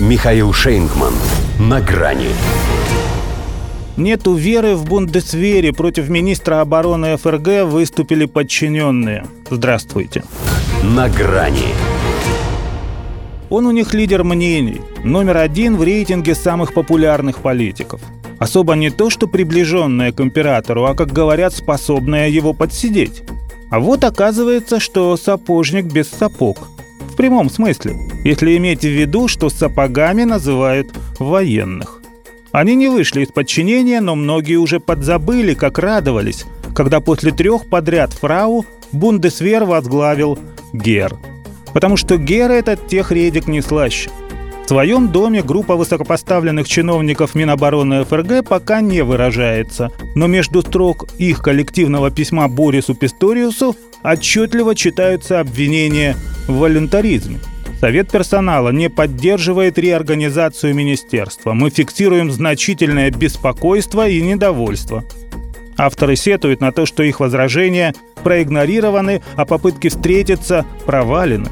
Михаил Шейнгман. На грани. Нету веры в Бундесвере. Против министра обороны ФРГ выступили подчиненные. Здравствуйте. На грани. Он у них лидер мнений. Номер один в рейтинге самых популярных политиков. Особо не то, что приближенная к императору, а, как говорят, способная его подсидеть. А вот оказывается, что сапожник без сапог. В прямом смысле, если иметь в виду, что сапогами называют военных. Они не вышли из подчинения, но многие уже подзабыли, как радовались, когда после трех подряд фрау Бундесвер возглавил Гер. Потому что Гер этот тех редик не слаще. В своем доме группа высокопоставленных чиновников Минобороны ФРГ пока не выражается, но между строк их коллективного письма Борису Писториусу отчетливо читаются обвинения в волюнтаризме – Совет персонала не поддерживает реорганизацию министерства. Мы фиксируем значительное беспокойство и недовольство. Авторы сетуют на то, что их возражения проигнорированы, а попытки встретиться провалены.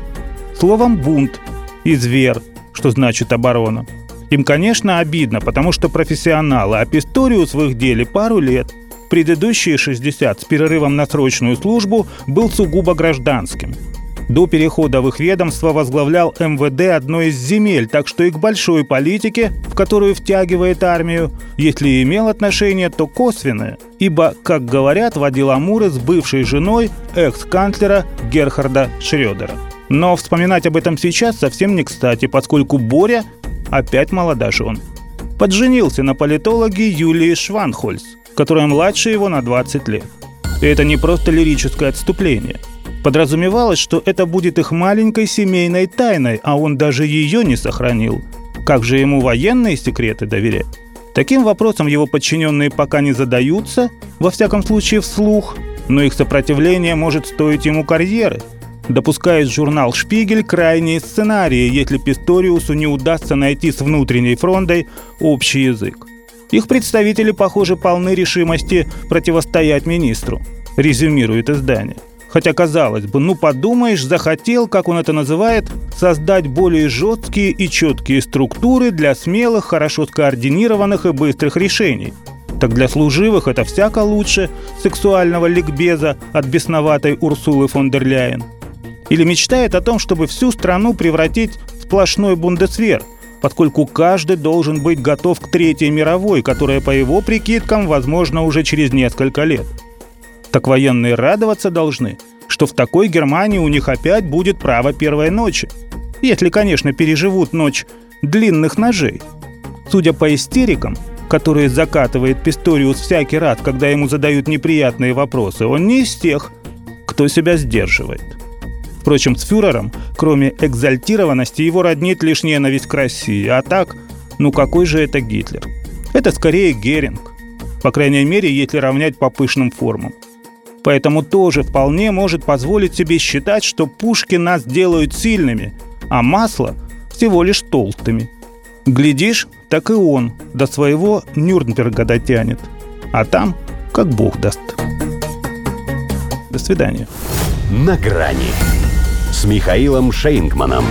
Словом «бунт» и «звер», что значит «оборона». Им, конечно, обидно, потому что профессионалы, а Писториус в их деле пару лет. Предыдущие 60 с перерывом на срочную службу был сугубо гражданским – до перехода в их ведомство возглавлял МВД одной из земель, так что и к большой политике, в которую втягивает армию, если и имел отношение, то косвенное, ибо, как говорят, водил Амуры с бывшей женой экс-канцлера Герхарда Шрёдера. Но вспоминать об этом сейчас совсем не кстати, поскольку Боря опять молодожен. Подженился на политологе Юлии Шванхольц, которая младше его на 20 лет. И это не просто лирическое отступление – Подразумевалось, что это будет их маленькой семейной тайной, а он даже ее не сохранил. Как же ему военные секреты доверять? Таким вопросом его подчиненные пока не задаются, во всяком случае вслух, но их сопротивление может стоить ему карьеры. Допускает журнал «Шпигель» крайние сценарии, если Писториусу не удастся найти с внутренней фрондой общий язык. Их представители, похоже, полны решимости противостоять министру, резюмирует издание. Хотя, казалось бы, ну подумаешь, захотел, как он это называет, создать более жесткие и четкие структуры для смелых, хорошо скоординированных и быстрых решений. Так для служивых это всяко лучше сексуального ликбеза от бесноватой Урсулы фон дер Ляйен. Или мечтает о том, чтобы всю страну превратить в сплошной бундесвер, поскольку каждый должен быть готов к Третьей мировой, которая, по его прикидкам, возможно уже через несколько лет – так военные радоваться должны, что в такой Германии у них опять будет право первой ночи. Если, конечно, переживут ночь длинных ножей. Судя по истерикам, которые закатывает Писториус всякий раз, когда ему задают неприятные вопросы, он не из тех, кто себя сдерживает. Впрочем, с фюрером, кроме экзальтированности, его роднит лишь ненависть к России. А так, ну какой же это Гитлер? Это скорее Геринг. По крайней мере, если равнять по пышным формам поэтому тоже вполне может позволить себе считать, что пушки нас делают сильными, а масло всего лишь толстыми. Глядишь, так и он до своего Нюрнберга дотянет, а там как бог даст. До свидания. На грани с Михаилом Шейнгманом.